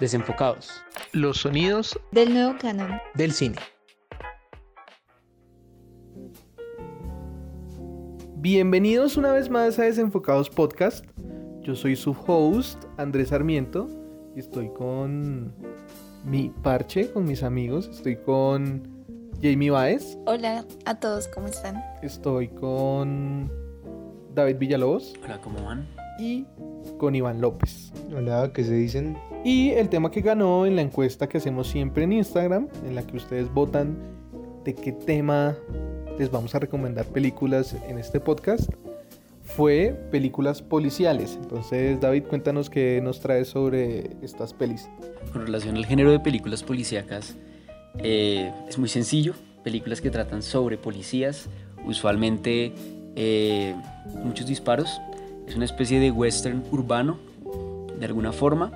Desenfocados. Los sonidos del nuevo canon del cine. Bienvenidos una vez más a Desenfocados Podcast. Yo soy su host, Andrés Sarmiento, y estoy con mi parche, con mis amigos. Estoy con Jamie Baez. Hola a todos, ¿cómo están? Estoy con David Villalobos. Hola, ¿cómo van? Y con Iván López. Hola, ¿qué se dicen? Y el tema que ganó en la encuesta que hacemos siempre en Instagram, en la que ustedes votan de qué tema les vamos a recomendar películas en este podcast, fue películas policiales. Entonces, David, cuéntanos qué nos traes sobre estas pelis. Con relación al género de películas policíacas, eh, es muy sencillo. Películas que tratan sobre policías, usualmente eh, muchos disparos. Es una especie de western urbano, de alguna forma.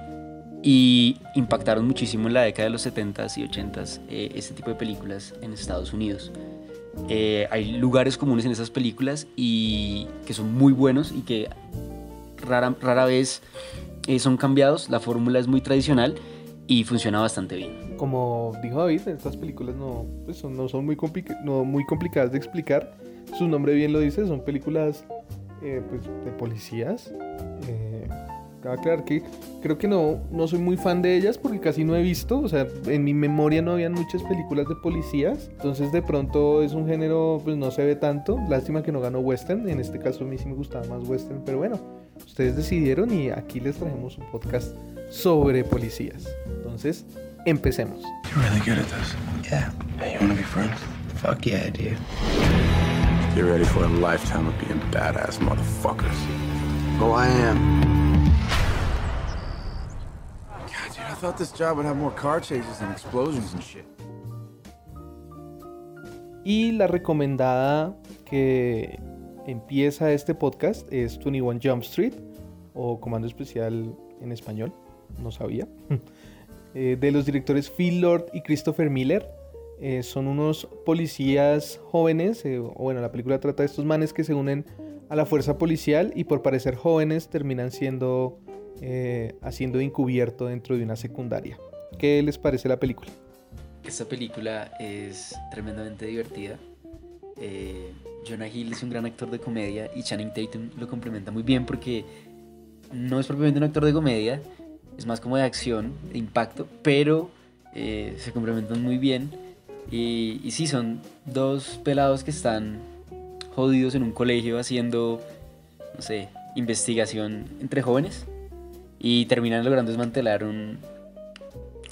Y impactaron muchísimo en la década de los 70s y 80s eh, este tipo de películas en Estados Unidos. Eh, hay lugares comunes en esas películas y que son muy buenos y que rara, rara vez eh, son cambiados. La fórmula es muy tradicional y funciona bastante bien. Como dijo David, estas películas no, pues son, no son muy, no muy complicadas de explicar. Su nombre bien lo dice, son películas eh, pues, de policías. Cabe aclarar que creo que no, no soy muy fan de ellas porque casi no he visto. O sea, en mi memoria no habían muchas películas de policías. Entonces de pronto es un género, pues no se ve tanto. Lástima que no ganó western. En este caso a mí sí me gustaba más western. Pero bueno, ustedes decidieron y aquí les trajemos un podcast sobre policías. Entonces, empecemos. You're really good at this. Yeah. Hey, you wanna be friends? Fuck yeah, dude. Ready for a lifetime of being badass motherfuckers. Oh, I am. Y la recomendada que empieza este podcast es 21 Jump Street o Comando Especial en español, no sabía, eh, de los directores Phil Lord y Christopher Miller. Eh, son unos policías jóvenes, eh, bueno, la película trata de estos manes que se unen a la fuerza policial y por parecer jóvenes terminan siendo eh, haciendo encubierto dentro de una secundaria. ¿Qué les parece la película? Esta película es tremendamente divertida. Eh, Jonah Hill es un gran actor de comedia y Channing Tatum lo complementa muy bien porque no es propiamente un actor de comedia, es más como de acción, de impacto, pero eh, se complementan muy bien. Y, y sí, son dos pelados que están jodidos en un colegio haciendo, no sé, investigación entre jóvenes y terminan logrando desmantelar un,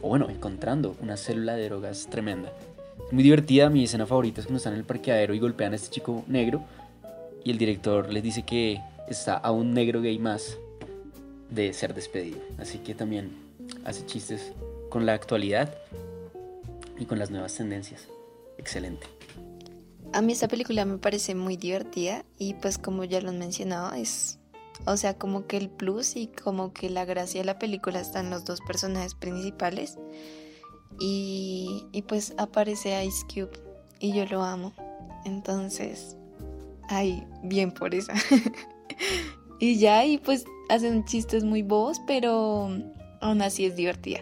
o bueno, encontrando una célula de drogas tremenda. Es muy divertida, mi escena favorita es cuando están en el parqueadero y golpean a este chico negro y el director les dice que está a un negro gay más de ser despedido. Así que también hace chistes con la actualidad y con las nuevas tendencias. Excelente. A mí esta película me parece muy divertida y pues como ya lo han mencionado es, o sea, como que el plus y como que la gracia de la película están los dos personajes principales y, pues aparece Ice Cube y yo lo amo, entonces, ay, bien por eso. y ya, y pues hacen chistes muy bobos, pero aún así es divertida.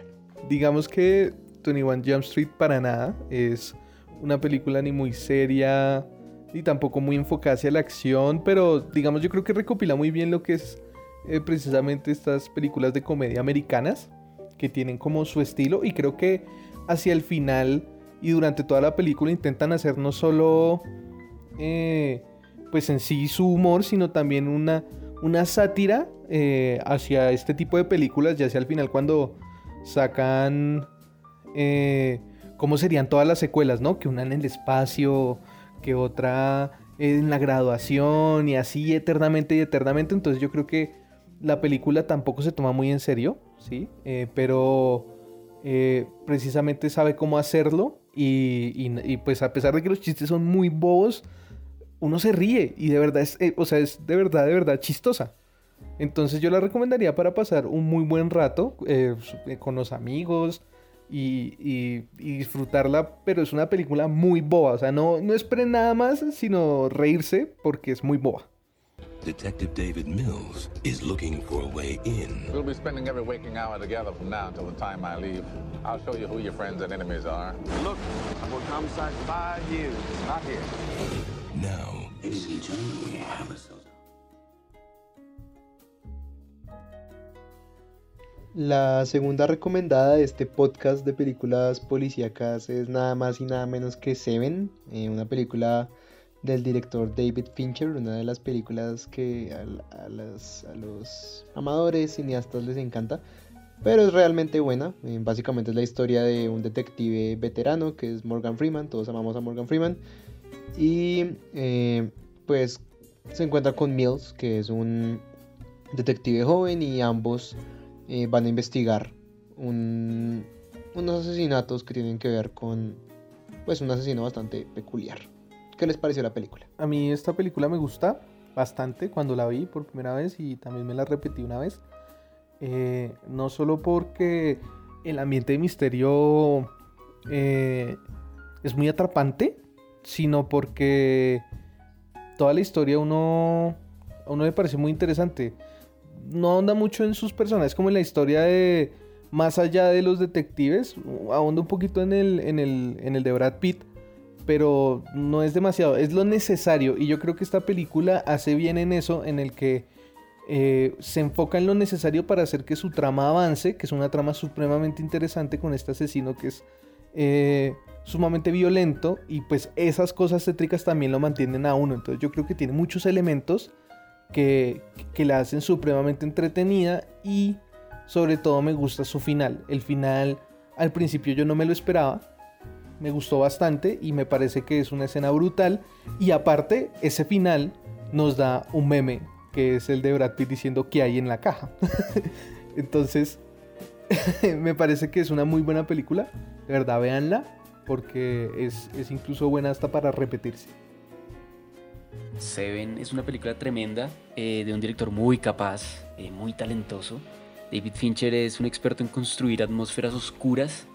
Digamos que 21 Jump Street para nada es una película ni muy seria ni tampoco muy enfocada hacia la acción, pero digamos yo creo que recopila muy bien lo que es eh, precisamente estas películas de comedia americanas que tienen como su estilo y creo que hacia el final y durante toda la película intentan hacer no solo eh, pues en sí su humor, sino también una, una sátira eh, hacia este tipo de películas, ya sea al final cuando sacan cómo serían todas las secuelas, ¿no? Que una en el espacio, que otra en la graduación y así eternamente y eternamente. Entonces yo creo que la película tampoco se toma muy en serio, ¿sí? Eh, pero eh, precisamente sabe cómo hacerlo y, y- pues a pesar de que los chistes son muy bobos, uno se ríe y de verdad es, eh, o sea, es de verdad, de verdad chistosa. Entonces yo la recomendaría para pasar un muy buen rato eh, con los amigos y, y- y disfrutarla, pero es una película muy boba, o sea, no, no esperen nada más, sino reírse porque es muy boba. Detective David Mills is looking for a way in. We'll be spending every waking hour together from now until the time I leave. I'll show you who your friends and enemies are. Look, I've worked homicide five years, not here. Now, Ladies and gentlemen, we have ourselves. La segunda recomendada de este podcast de películas policíacas es nada más y nada menos que Seven, eh, una película del director David Fincher, una de las películas que a, los amadores cineastas les encanta, pero es realmente buena. eh, básicamente es la historia de un detective veterano que es Morgan Freeman, todos amamos a Morgan Freeman, y eh, pues se encuentra con Mills, que es un detective joven y ambos eh, van a investigar un- unos asesinatos que tienen que ver con pues un asesino bastante peculiar. ¿Qué les pareció la película? A mí esta película me gusta bastante cuando la vi por primera vez y también me la repetí una vez. Eh, no solo porque el ambiente de misterio eh, es muy atrapante, sino porque toda la historia uno, a uno le parece muy interesante. No ahonda mucho en sus personajes como en la historia de más allá de los detectives, ahonda un poquito en el, en el, en el de Brad Pitt, pero no es demasiado, es lo necesario. Y yo creo que esta película hace bien en eso, en el que eh, se enfoca en lo necesario para hacer que su trama avance, que es una trama supremamente interesante con este asesino que es eh, sumamente violento y pues esas cosas tétricas también lo mantienen a uno. Entonces yo creo que tiene muchos elementos que, la hacen supremamente entretenida y sobre todo me gusta su final. El final al principio yo no me lo esperaba, me gustó bastante y me parece que es una escena brutal. Y aparte, ese final nos da un meme, que es el de Brad Pitt diciendo que hay en la caja. Entonces, me parece que es una muy buena película. De verdad, véanla, porque es, es incluso buena hasta para repetirse. Seven es una película tremenda eh, de un director muy capaz, eh, muy talentoso. David Fincher es un experto en construir atmósferas oscuras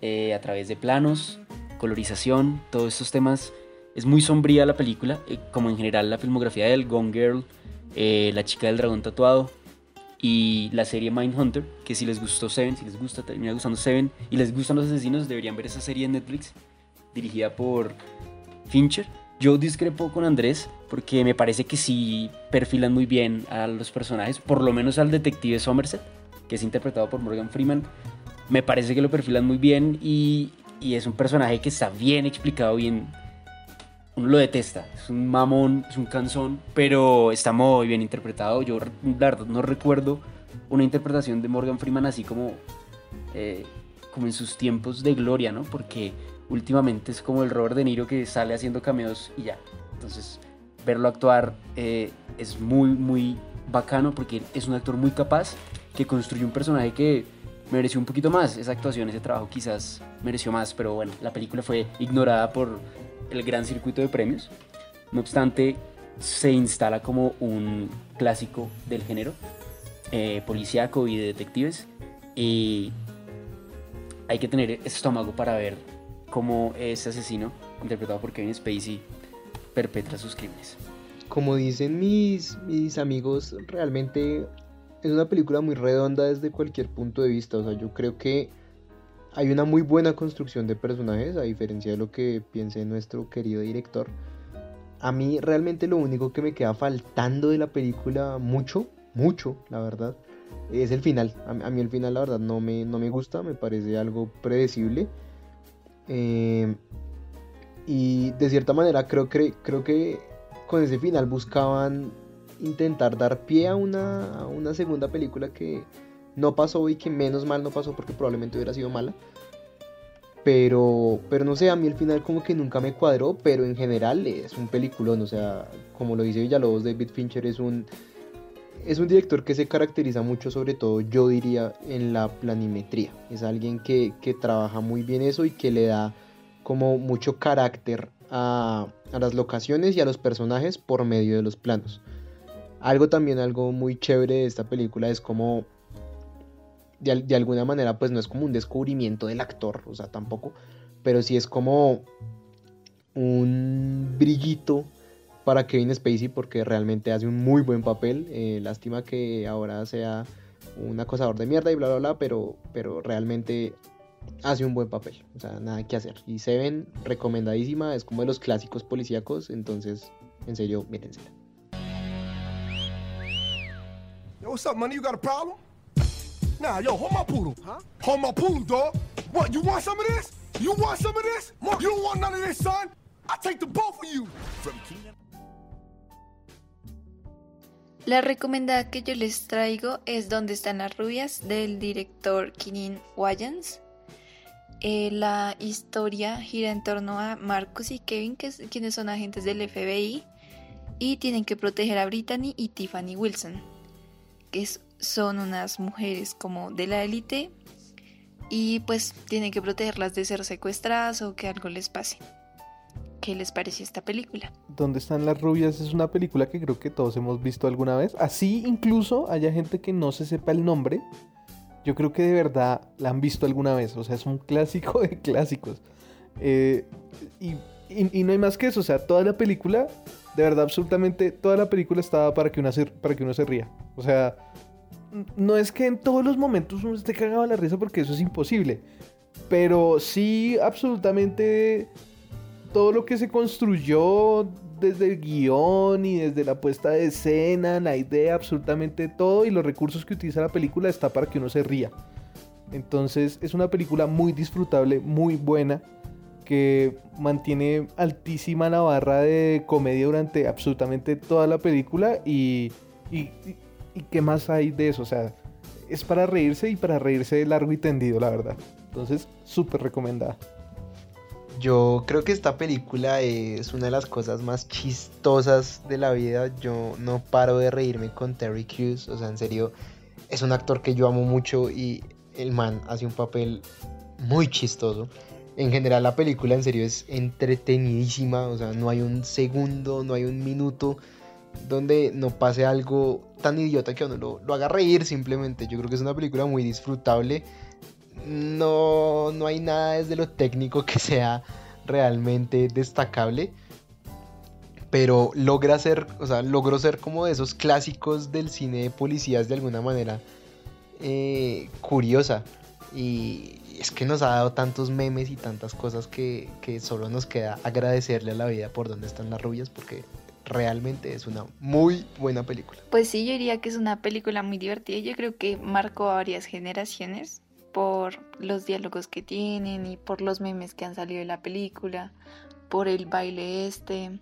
eh, a través de planos, colorización, todos estos temas. Es muy sombría la película, eh, como en general la filmografía del Gone Girl, La chica del dragón tatuado y la serie Mindhunter, que si les gustó Seven, si les gusta, termina gustando Seven y les gustan los asesinos, deberían ver esa serie en Netflix, dirigida por Fincher. Yo discrepo con Andrés porque me parece que sí perfilan muy bien a los personajes, por lo menos al detective Somerset, que es interpretado por Morgan Freeman. Me parece que lo perfilan muy bien y, y es un personaje que está bien explicado, bien... Uno lo detesta, es un mamón, es un canzón, pero está muy bien interpretado. Yo la verdad no recuerdo una interpretación de Morgan Freeman así como, eh, como en sus tiempos de gloria, ¿no? Porque últimamente es como el Robert De Niro que sale haciendo cameos y ya. Entonces, verlo actuar eh, es muy, muy bacano porque es un actor muy capaz que construye un personaje que mereció un poquito más. Esa actuación, ese trabajo quizás mereció más, pero bueno, la película fue ignorada por el gran circuito de premios. No obstante, se instala como un clásico del género eh, policíaco y de detectives. Y hay que tener estómago para ver cómo ese asesino, interpretado por Kevin Spacey, perpetra sus crímenes. Como dicen mis, mis amigos, realmente es una película muy redonda desde cualquier punto de vista. O sea, yo creo que hay una muy buena construcción de personajes, a diferencia de lo que piense nuestro querido director. A mí realmente lo único que me queda faltando de la película, mucho, mucho, la verdad, es el final. A, mí el final, la verdad, no me, no me gusta, me parece algo predecible. Eh, y de cierta manera creo que, creo que con ese final buscaban intentar dar pie a una, una segunda película que no pasó y que menos mal no pasó porque probablemente hubiera sido mala. Pero, pero no sé, a mí el final como que nunca me cuadró, pero en general es un peliculón, o sea, como lo dice Villalobos, David Fincher es un, es un director que se caracteriza mucho, sobre todo yo diría, en la planimetría. Es alguien que, que trabaja muy bien eso y que le da como mucho carácter a, las locaciones y a los personajes por medio de los planos. Algo también, algo muy chévere de esta película es como de, de, alguna manera, pues no es como un descubrimiento del actor, o sea, tampoco, pero sí es como un brillito para Kevin Spacey porque realmente hace un muy buen papel. Eh, lástima que ahora sea un acosador de mierda y bla bla bla, pero, pero realmente hace un buen papel. O sea, nada que hacer. Y Seven, recomendadísima, es como de los clásicos policíacos, entonces, en serio, mírensela. Yo, what's up, money? You got a problem? Nah, yo, hold my poodle. Huh? Hold my poodle, dog. What, you want some of this? You want some of this? You don't want none of this, son? I take the both of you. From Keenan. La recomendada que yo les traigo es Donde están las rubias del director Kinin Wayans. Eh, la historia gira en torno a Marcus y Kevin, que es- quienes son agentes del FBI y tienen que proteger a Brittany y Tiffany Wilson, que son unas mujeres como de la élite y pues tienen que protegerlas de ser secuestradas o que algo les pase. ¿Qué les pareció esta película? ¿Dónde están las rubias? Es una película que creo que todos hemos visto alguna vez. Así incluso haya gente que no se sepa el nombre. Yo creo que de verdad la han visto alguna vez. O sea, es un clásico de clásicos. Eh, y, no hay más que eso. O sea, toda la película, de verdad, absolutamente toda la película estaba para que, una para que uno se ría. O sea, no es que en todos los momentos uno esté cagado a la risa porque eso es imposible. Pero sí, absolutamente todo lo que se construyó desde el guion y desde la puesta de escena, la idea, absolutamente todo y los recursos que utiliza la película está para que uno se ría. Entonces es una película muy disfrutable, muy buena, que mantiene altísima la barra de comedia durante absolutamente toda la película y, y, qué más hay de eso, o sea, es para reírse y para reírse largo y tendido, la verdad. Entonces, súper recomendada. Yo creo que esta película es una de las cosas más chistosas de la vida. Yo no paro de reírme con Terry Crews. O sea, en serio, es un actor que yo amo mucho y el man hace un papel muy chistoso. En general la película en serio es entretenidísima. O sea, no hay un segundo, no hay un minuto donde no pase algo tan idiota que uno lo, lo haga reír simplemente. Yo creo que es una película muy disfrutable no, no hay nada desde lo técnico que sea realmente destacable. Pero logra ser, o sea, logró ser como de esos clásicos del cine de policías de alguna manera eh, curiosa. Y es que nos ha dado tantos memes y tantas cosas que, que solo nos queda agradecerle a la vida por donde están las rubias porque realmente es una muy buena película. Pues sí, yo diría que es una película muy divertida. Yo creo que marcó a varias generaciones por los diálogos que tienen y por los memes que han salido de la película, por el baile este.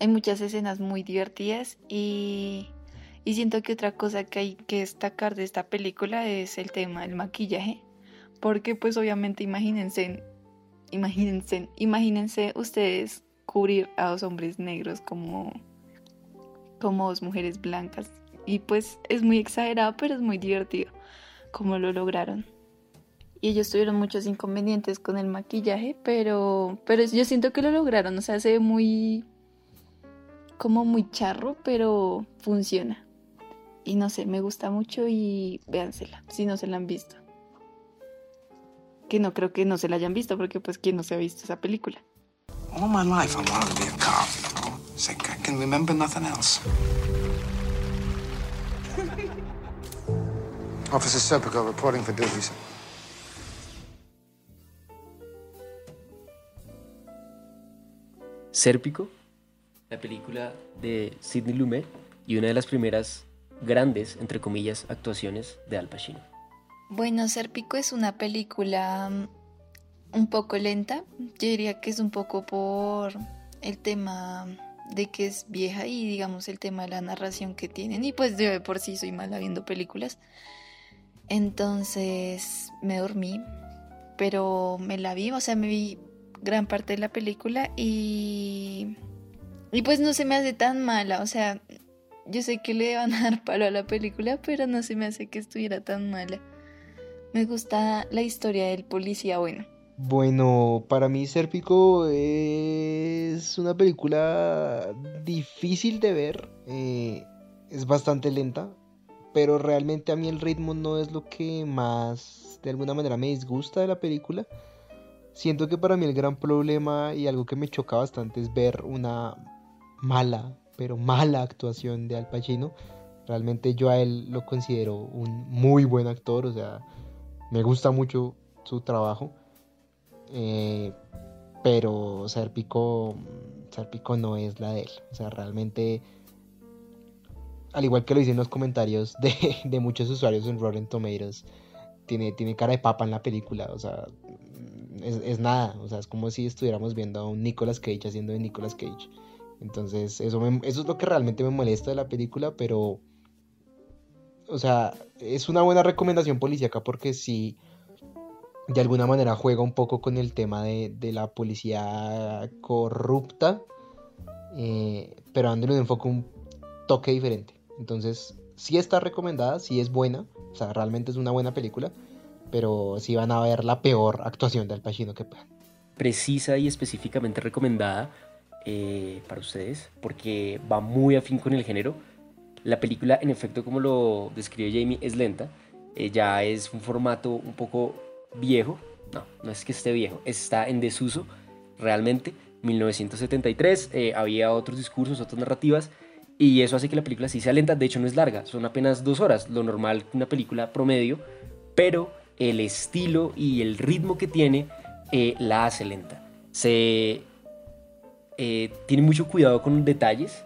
Hay muchas escenas muy divertidas y, y siento que otra cosa que hay que destacar de esta película es el tema del maquillaje. Porque pues obviamente imagínense, imagínense, imagínense ustedes cubrir a dos hombres negros como como dos mujeres blancas. Y pues es muy exagerado, pero es muy divertido como lo lograron. Y ellos tuvieron muchos inconvenientes con el maquillaje, pero, pero yo siento que lo lograron. O sea, se ve muy como muy charro, pero funciona. Y no sé, me gusta mucho y véansela, si no se la han visto. Que no creo que no se la hayan visto, porque pues quién no se ha visto esa película. All my life, I wanted to be a cop, you know? Like I can remember nothing else. Officer Serpico reporting for duty, sir. Sérpico, la película de Sidney Lumet y una de las primeras grandes, entre comillas, actuaciones de Al Pacino. Bueno, Serpico es una película mm, un poco lenta. Yo diría que es un poco por el tema de que es vieja y digamos el tema de la narración que tienen. Y pues yo de por sí soy mala viendo películas. Entonces me dormí, pero me la vi, o sea, me vi gran parte de la película y... Y pues no se me hace tan mala, o sea, yo sé que le van a dar palo a la película, pero no se me hace que estuviera tan mala. Me gusta la historia del policía bueno. Bueno, para mí Serpico es una película difícil de ver, eh, es bastante lenta, pero realmente a mí el ritmo no es lo que más de alguna manera me disgusta de la película. Siento que para mí el gran problema y algo que me choca bastante es ver una mala, pero mala actuación de Al Pacino. Realmente yo a él lo considero un muy buen actor, o sea, me gusta mucho su trabajo. Eh, pero Serpico, Serpico no es la de él. O sea, realmente, al igual que lo dicen los comentarios de, de muchos usuarios en Rotten Tomatoes, tiene, tiene cara de papa en la película. O sea, es, es, nada. O sea, es como si estuviéramos viendo a un Nicolas Cage haciendo de Nicolas Cage. Entonces, eso, me, eso es lo que realmente me molesta de la película, pero... O sea, es una buena recomendación policíaca porque sí de alguna manera juega un poco con el tema de, de la policía corrupta, eh, pero dándole un enfoque un toque diferente. Entonces, sí está recomendada, sí es buena, o sea, realmente es una buena película, pero sí van a ver la peor actuación de Al Pacino que puedan. Precisa y específicamente recomendada eh, para ustedes, porque va muy afín con el género. La película, en efecto, como lo describe Jamie, es lenta. Eh, ya es un formato un poco viejo. No, no es que esté viejo, está en desuso realmente. 1973, eh, había otros discursos, otras narrativas, y eso hace que la película sí sea lenta. De hecho, no es larga, son apenas dos horas, lo normal una película promedio, pero el estilo y el ritmo que tiene eh, la hace lenta. Se eh, tiene mucho cuidado con detalles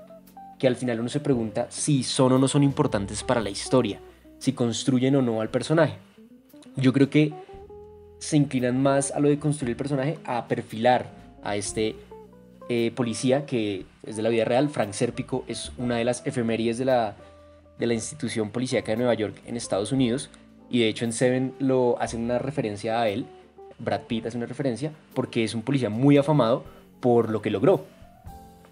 que al final uno se pregunta si son o no son importantes para la historia, si construyen o no al personaje. Yo creo que se inclinan más a lo de construir el personaje, a perfilar a este eh, policía que es de la vida real. Frank Serpico es una de las efemérides de la, de la institución policíaca de Nueva York en Estados Unidos. Y de hecho en Seven lo hacen una referencia a él. Brad Pitt hace una referencia porque es un policía muy afamado por lo que logró.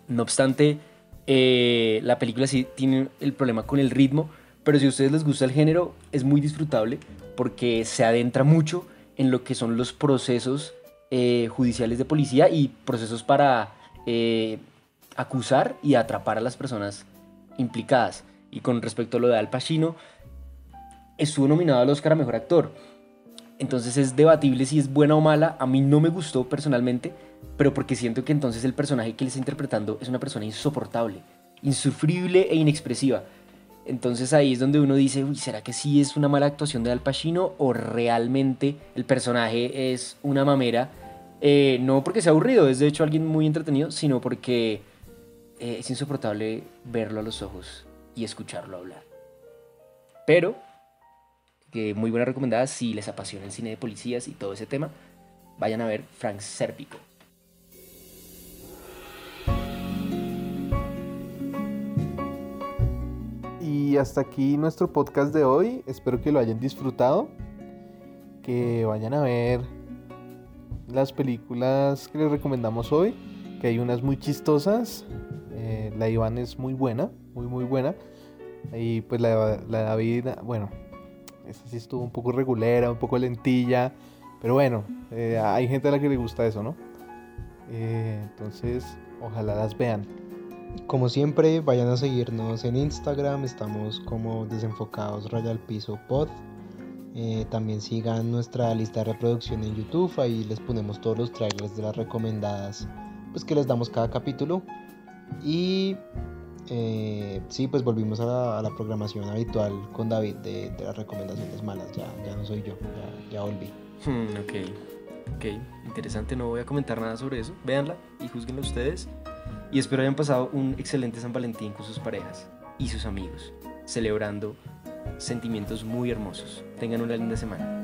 No obstante, eh, la película sí tiene el problema con el ritmo, pero si a ustedes les gusta el género, es muy disfrutable porque se adentra mucho en lo que son los procesos eh, judiciales de policía y procesos para eh, acusar y atrapar a las personas implicadas. Y con respecto a lo de Al Pacino, estuvo nominado al Oscar a Mejor Actor. Entonces es debatible si es buena o mala. A mí no me gustó personalmente, pero porque siento que entonces el personaje que él está interpretando es una persona insoportable, insufrible e inexpresiva. Entonces ahí es donde uno dice, Uy, ¿será que sí es una mala actuación de Al Pacino o realmente el personaje es una mamera? Eh, no porque sea aburrido, es de hecho alguien muy entretenido, sino porque eh, es insoportable verlo a los ojos y escucharlo hablar. Pero, que muy buena recomendada si les apasiona el cine de policías y todo ese tema, vayan a ver Frank Serpico. Y hasta aquí nuestro podcast de hoy. Espero que lo hayan disfrutado. Que vayan a ver las películas que les recomendamos hoy. Que hay unas muy chistosas. La Iván es muy buena, muy muy buena. Y pues la, la David, bueno, esa sí estuvo un poco regulera, un poco lentilla. Pero bueno, eh, hay gente a la que le gusta eso, ¿no? Eh, entonces, ojalá las vean. Como siempre, vayan a seguirnos en Instagram, estamos como desenfocados Royal Piso Pod. Eh, también sigan nuestra lista de reproducción en YouTube, ahí les ponemos todos los trailers de las recomendadas pues que les damos cada capítulo. Y eh, sí, pues volvimos a la, programación habitual con David de, de, las recomendaciones malas, ya, ya no soy yo, ya, ya volví. Hmm, ok, ok, interesante, no voy a comentar nada sobre eso, véanla y juzguenla ustedes. Y espero hayan pasado un excelente San Valentín con sus parejas y sus amigos, celebrando sentimientos muy hermosos. Tengan una linda semana.